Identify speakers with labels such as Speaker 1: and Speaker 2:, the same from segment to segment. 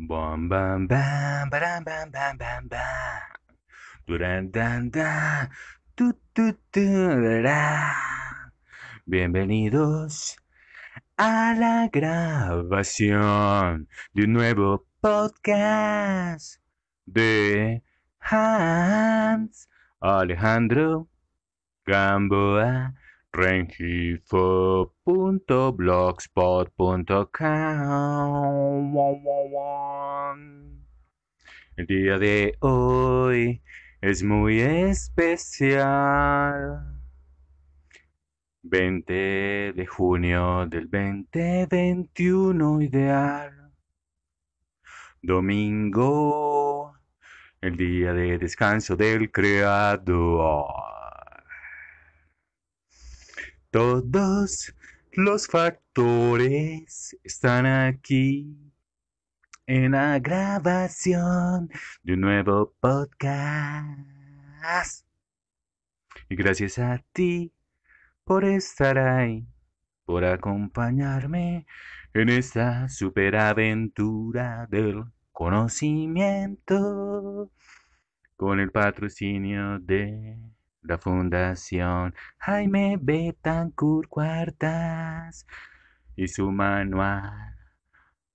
Speaker 1: Bam, bam, bam, bam, bam, bam, bam, bam. Duran, dan, dan, tu, tu, tu. Bienvenidos a la grabación de un nuevo podcast de Hans Alejandro Gamboa Rengifo.blogspot.com El día de hoy es muy especial. 20 de junio del 2021 ideal. Domingo, el día de descanso del creador. Todos los factores están aquí en la grabación de un nuevo podcast. Y gracias a ti por estar ahí, por acompañarme en esta superaventura del conocimiento con el patrocinio de la Fundación Jaime Betancourt Cuartas y su manual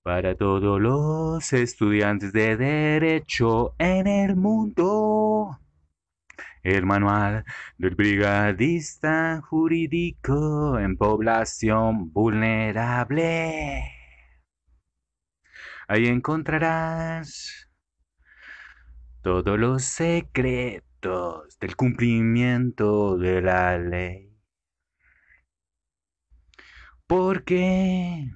Speaker 1: para todos los estudiantes de Derecho en el mundo. El manual del brigadista jurídico en población vulnerable. Ahí encontrarás todos los secretos del cumplimiento de la ley. Porque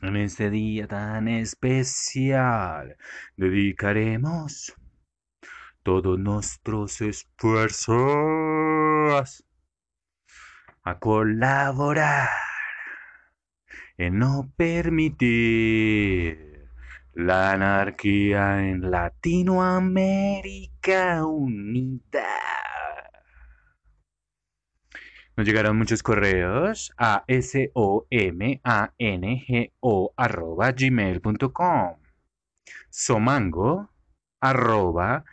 Speaker 1: en este día tan especial dedicaremos todos nuestros esfuerzos a colaborar en no permitir la anarquía en Latinoamérica Unida. Nos llegaron muchos correos a somango arroba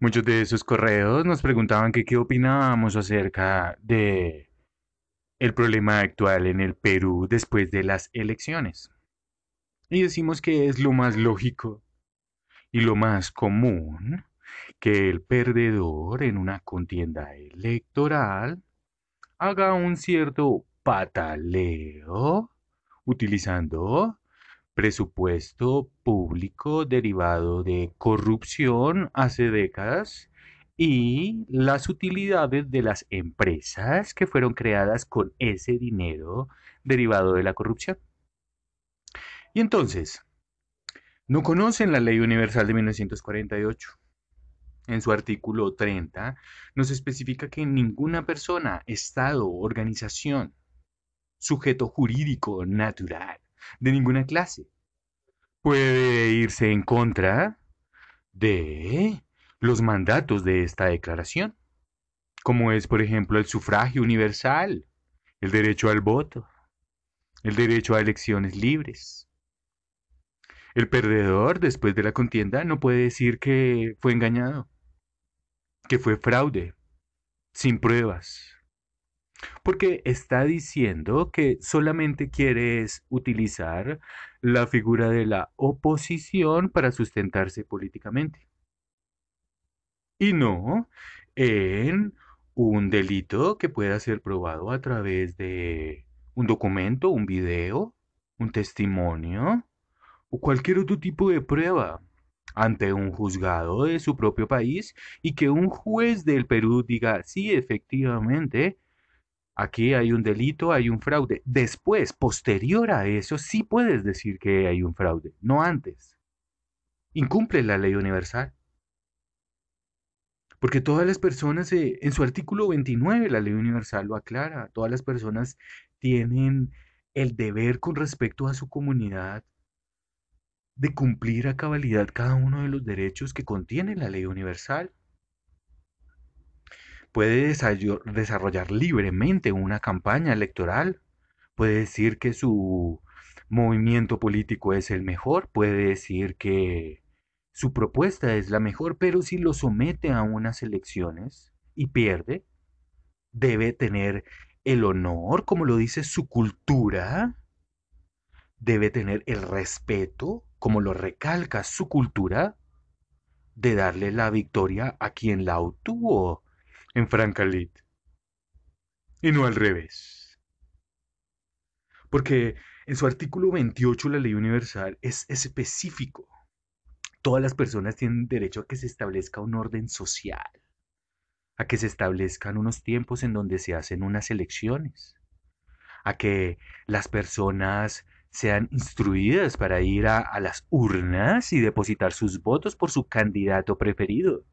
Speaker 1: Muchos de esos correos nos preguntaban que qué opinábamos acerca de el problema actual en el Perú después de las elecciones. Y decimos que es lo más lógico y lo más común que el perdedor en una contienda electoral haga un cierto pataleo utilizando presupuesto público derivado de corrupción hace décadas y las utilidades de las empresas que fueron creadas con ese dinero derivado de la corrupción. Y entonces, no conocen la Ley Universal de 1948. En su artículo 30 nos especifica que ninguna persona, Estado, organización, sujeto jurídico natural de ninguna clase puede irse en contra de los mandatos de esta declaración, como es, por ejemplo, el sufragio universal, el derecho al voto, el derecho a elecciones libres. El perdedor, después de la contienda, no puede decir que fue engañado, que fue fraude, sin pruebas, porque está diciendo que solamente quieres utilizar la figura de la oposición para sustentarse políticamente. Y no en un delito que pueda ser probado a través de un documento, un video, un testimonio o cualquier otro tipo de prueba ante un juzgado de su propio país y que un juez del Perú diga, sí, efectivamente, Aquí hay un delito, hay un fraude. Después, posterior a eso, sí puedes decir que hay un fraude, no antes. Incumple la ley universal. Porque todas las personas, eh, en su artículo 29, la ley universal lo aclara, todas las personas tienen el deber con respecto a su comunidad de cumplir a cabalidad cada uno de los derechos que contiene la ley universal. puede desarrollar libremente una campaña electoral, puede decir que su movimiento político es el mejor, puede decir que su propuesta es la mejor, pero si lo somete a unas elecciones y pierde, debe tener el honor, como lo dice su cultura, debe tener el respeto, como lo recalca su cultura, de darle la victoria a quien la obtuvo en Francalit. Y no al revés. Porque en su artículo 28 la ley universal es específico. Todas las personas tienen derecho a que se establezca un orden social, a que se establezcan unos tiempos en donde se hacen unas elecciones, a que las personas sean instruidas para ir a, las urnas y depositar sus votos por su candidato preferido.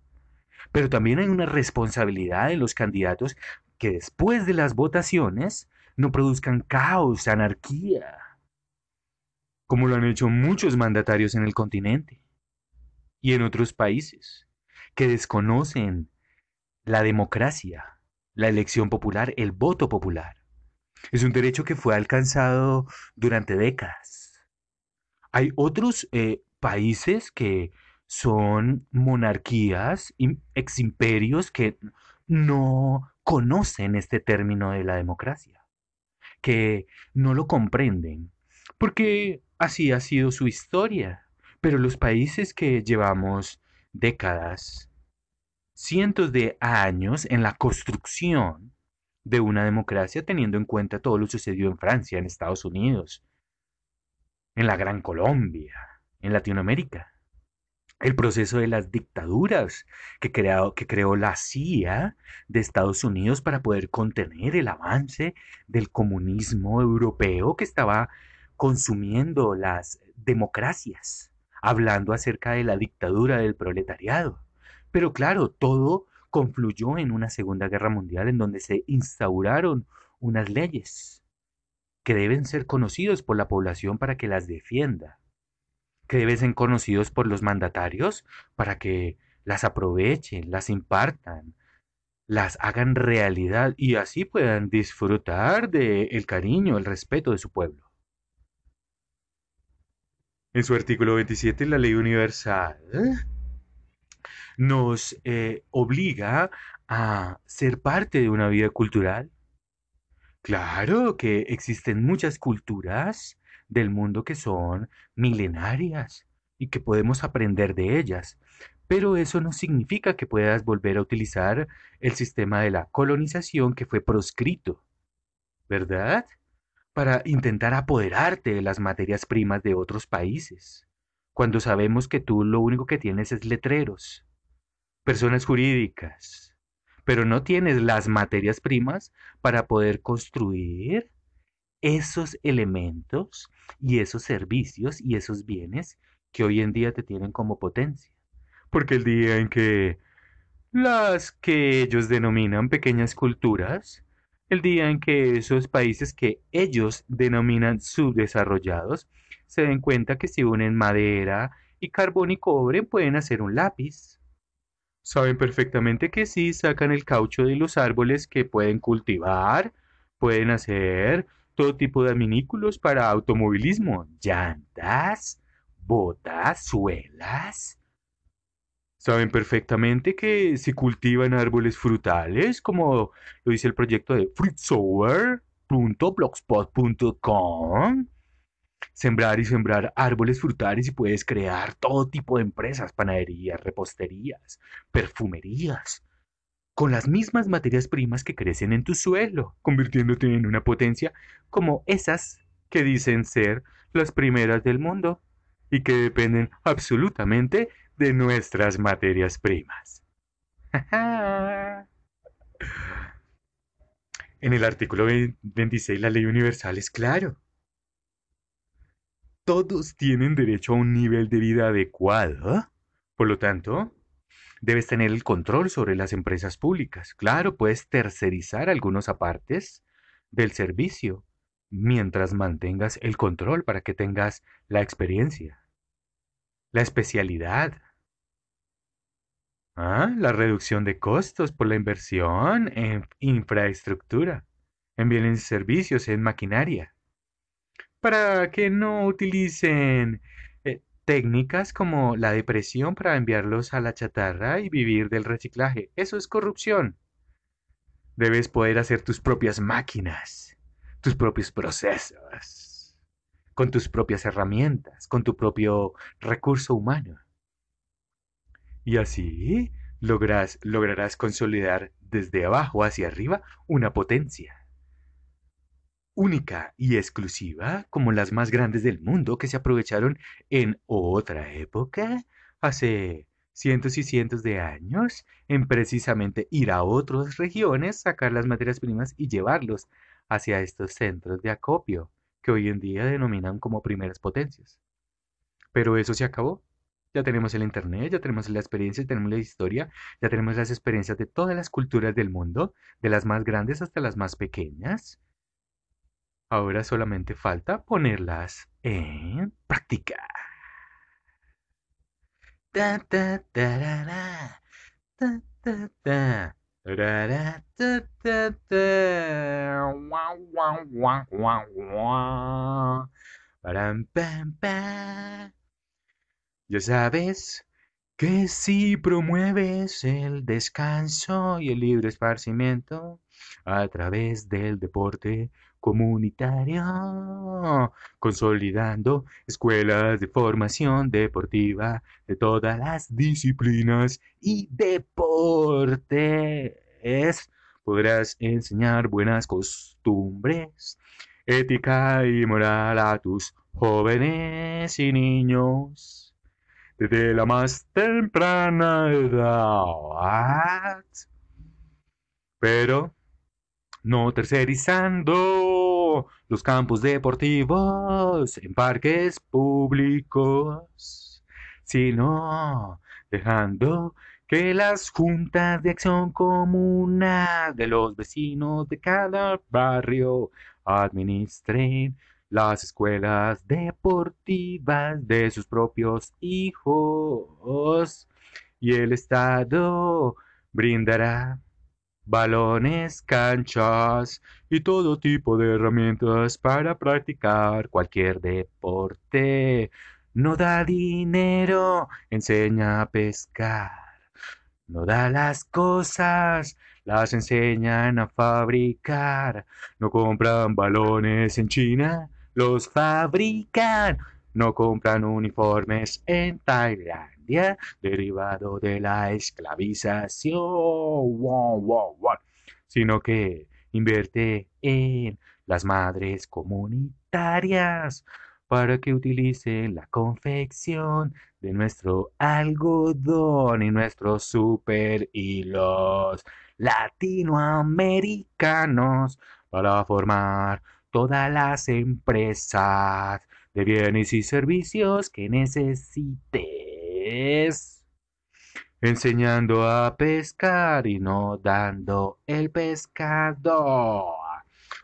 Speaker 1: Pero también hay una responsabilidad de los candidatos que después de las votaciones no produzcan caos, anarquía, como lo han hecho muchos mandatarios en el continente y en otros países, que desconocen la democracia, la elección popular, el voto popular. Es un derecho que fue alcanzado durante décadas. Hay otros eh, países que son monarquías, ex imperios que no conocen este término de la democracia, que no lo comprenden, porque así ha sido su historia. Pero los países que llevamos décadas, cientos de años en la construcción de una democracia teniendo en cuenta todo lo sucedido en Francia, en Estados Unidos, en la Gran Colombia, en Latinoamérica. El proceso de las dictaduras que, que creó la CIA de Estados Unidos para poder contener el avance del comunismo europeo que estaba consumiendo las democracias, hablando acerca de la dictadura del proletariado. Pero claro, todo confluyó en una Segunda Guerra Mundial en donde se instauraron unas leyes que deben ser conocidos por la población para que las defienda, que deben ser conocidos por los mandatarios para que las aprovechen, las impartan, las hagan realidad y así puedan disfrutar del el cariño, el respeto de su pueblo. En su artículo 27, la ley universal nos eh, obliga a ser parte de una vida cultural. Claro que existen muchas culturas del mundo que son milenarias y que podemos aprender de ellas, pero eso no significa que puedas volver a utilizar el sistema de la colonización que fue proscrito, ¿verdad? Para intentar apoderarte de las materias primas de otros países, cuando sabemos que tú lo único que tienes es letreros personas jurídicas, pero no tienes las materias primas para poder construir esos elementos y esos servicios y esos bienes que hoy en día te tienen como potencia. Porque el día en que las que ellos denominan pequeñas culturas, el día en que esos países que ellos denominan subdesarrollados se den cuenta que si unen madera y carbón y cobre pueden hacer un lápiz saben perfectamente que sí sacan el caucho de los árboles que pueden cultivar, pueden hacer todo tipo de adminículos para automovilismo, llantas, botas, suelas. Saben perfectamente que si cultivan árboles frutales, como lo dice el proyecto de fruitsower.blogspot.com, sembrar y sembrar árboles frutales y puedes crear todo tipo de empresas, panaderías, reposterías, perfumerías, con las mismas materias primas que crecen en tu suelo, convirtiéndote en una potencia como esas que dicen ser las primeras del mundo y que dependen absolutamente de nuestras materias primas. en el artículo 26 la ley universal es claro todos tienen derecho a un nivel de vida adecuado. Por lo tanto, debes tener el control sobre las empresas públicas. Claro, puedes tercerizar algunos apartes del servicio mientras mantengas el control para que tengas la experiencia, la especialidad. Ah, la reducción de costos por la inversión en infraestructura, en bienes y servicios, en maquinaria. Para que no utilicen eh, técnicas como la depresión para enviarlos a la chatarra y vivir del reciclaje. Eso es corrupción. Debes poder hacer tus propias máquinas, tus propios procesos, con tus propias herramientas, con tu propio recurso humano. Y así lograrás consolidar desde abajo hacia arriba una potencia única y exclusiva como las más grandes del mundo que se aprovecharon en otra época, hace cientos y cientos de años, en precisamente ir a otras regiones, sacar las materias primas y llevarlos hacia estos centros de acopio que hoy en día denominan como primeras potencias. Pero eso se acabó. Ya tenemos el Internet, ya tenemos la experiencia, ya tenemos la historia, ya tenemos las experiencias de todas las culturas del mundo, de las más grandes hasta las más pequeñas. Ahora solamente falta ponerlas en práctica. Ya sabes que si promueves el descanso y el libre esparcimiento a través del deporte comunitario, consolidando escuelas de formación deportiva de todas las disciplinas y deportes, podrás enseñar buenas costumbres, ética y moral a tus jóvenes y niños desde la más temprana edad. Pero no tercerizando los campos deportivos en parques públicos, sino dejando que las juntas de acción comunal de los vecinos de cada barrio administren las escuelas deportivas de sus propios hijos y el Estado brindará balones, canchas y todo tipo de herramientas para practicar cualquier deporte. No da dinero, enseña a pescar. No da las cosas, las enseñan a fabricar. No compran balones en China, los fabrican. No compran uniformes en Tailandia, derivado de la esclavización, sino que invierte en las madres comunitarias para que utilicen la confección de nuestro algodón y nuestros super hilos latinoamericanos para formar todas las empresas de bienes y servicios que necesites. Enseñando a pescar y no dando el pescado.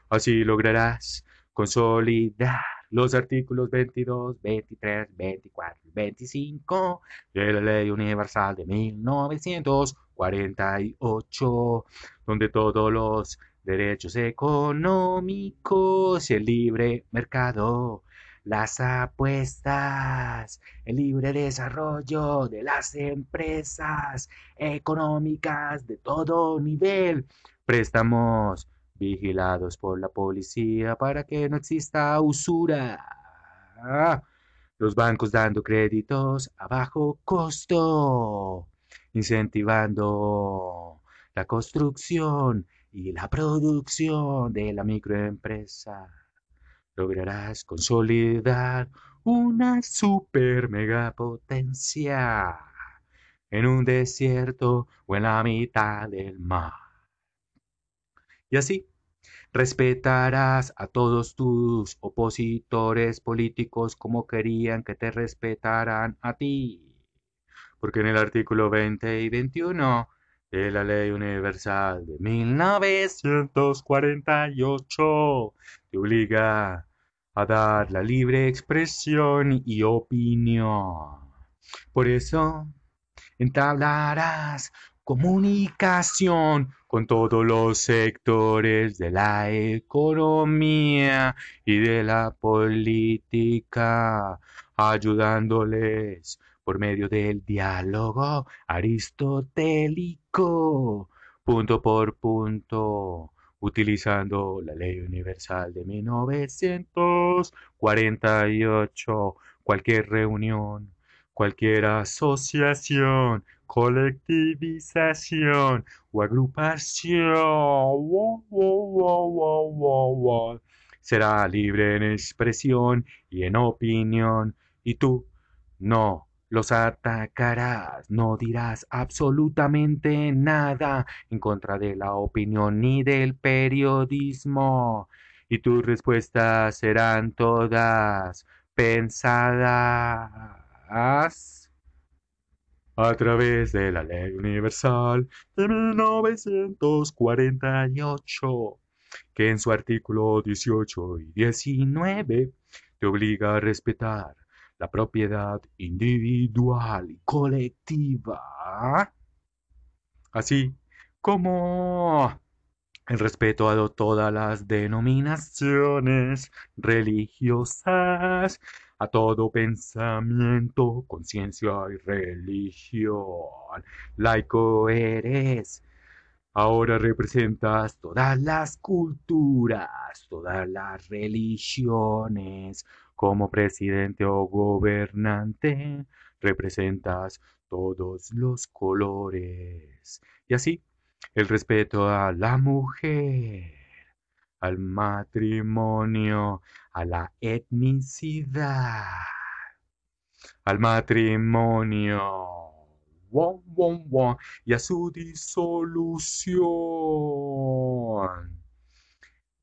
Speaker 1: Así lograrás consolidar los artículos 22, 23, 24 y 25 de la Ley Universal de 1948, donde todos los derechos económicos y el libre mercado, las apuestas, el libre desarrollo de las empresas económicas de todo nivel, préstamos vigilados por la policía para que no exista usura. Los bancos dando créditos a bajo costo, incentivando la construcción y la producción de la microempresa, lograrás consolidar una super megapotencia en un desierto o en la mitad del mar. Y así, respetarás a todos tus opositores políticos como querían que te respetaran a ti. Porque en el artículo 20 y 21 de la Ley Universal de 1948 te obliga a dar la libre expresión y opinión. Por eso, entablarás comunicación con todos los sectores de la economía y de la política, ayudándoles por medio del diálogo aristotélico, punto por punto, utilizando la Ley Universal de 1948, cualquier reunión, cualquier asociación, colectivización o agrupación. Será libre en expresión y en opinión, y tú no los atacarás, no dirás absolutamente nada en contra de la opinión ni del periodismo, y tus respuestas serán todas pensadas a través de la Ley Universal de 1948, que en su artículo 18 y 19 te obliga a respetar la propiedad individual y colectiva, así como el respeto a todas las denominaciones religiosas, a todo pensamiento, conciencia y religión. Laico eres. Ahora representas todas las culturas, todas las religiones, como presidente o gobernante representas todos los colores. Y así, el respeto a la mujer, al matrimonio, a la etnicidad, al matrimonio, y a su disolución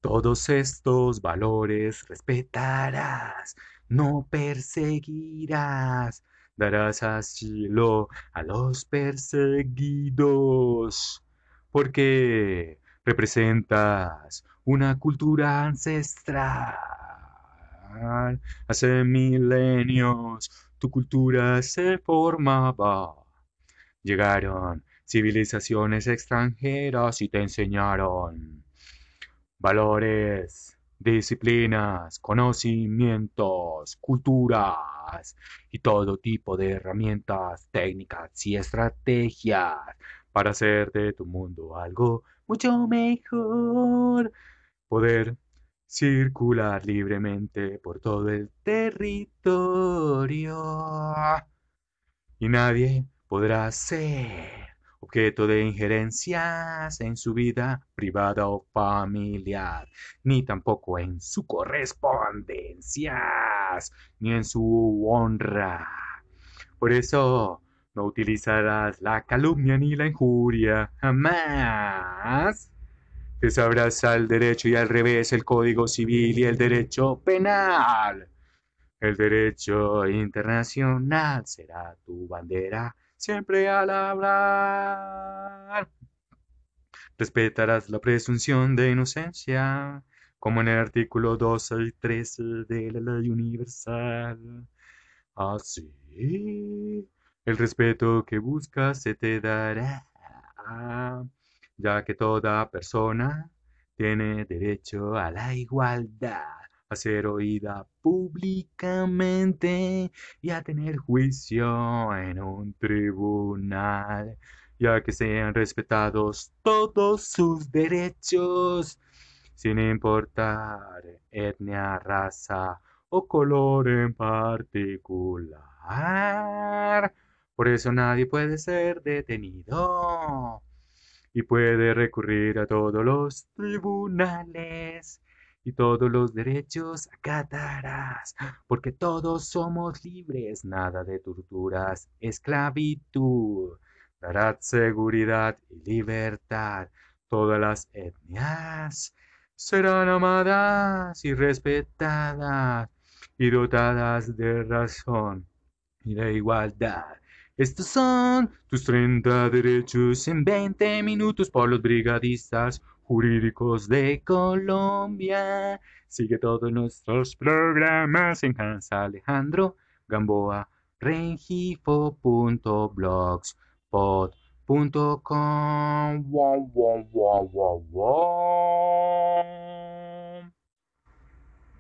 Speaker 1: todos estos valores respetarás, no perseguirás, darás asilo a los perseguidos, porque representas una cultura ancestral. Hace milenios tu cultura se formaba. Llegaron civilizaciones extranjeras y te enseñaron valores, disciplinas, conocimientos, culturas y todo tipo de herramientas, técnicas y estrategias para hacer de tu mundo algo mucho mejor. Poder circular libremente por todo el territorio y nadie podrá ser objeto de injerencias en su vida privada o familiar, ni tampoco en su correspondencias, ni en su honra. Por eso no utilizarás la calumnia ni la injuria, jamás. Te sabrás al derecho y al revés el código civil y el derecho penal. El derecho internacional será tu bandera siempre al hablar. Respetarás la presunción de inocencia, como en el artículo 12 y 13 de la ley universal. Así, el respeto que buscas se te dará, ya que toda persona tiene derecho a la igualdad a ser oída públicamente y a tener juicio en un tribunal, ya que sean respetados todos sus derechos, sin importar etnia, raza o color en particular. Por eso nadie puede ser detenido y puede recurrir a todos los tribunales y todos los derechos acatarás, porque todos somos libres, nada de torturas, esclavitud, darás seguridad y libertad, todas las etnias serán amadas y respetadas y dotadas de razón y de igualdad. Estos son tus 30 derechos en 20 minutos por los brigadistas jurídicos de Colombia. Sigue todos nuestros programas en Casa Alejandro Gamboa Rengifo.blogs pod.com. Wow, wow, wow, wow, wow.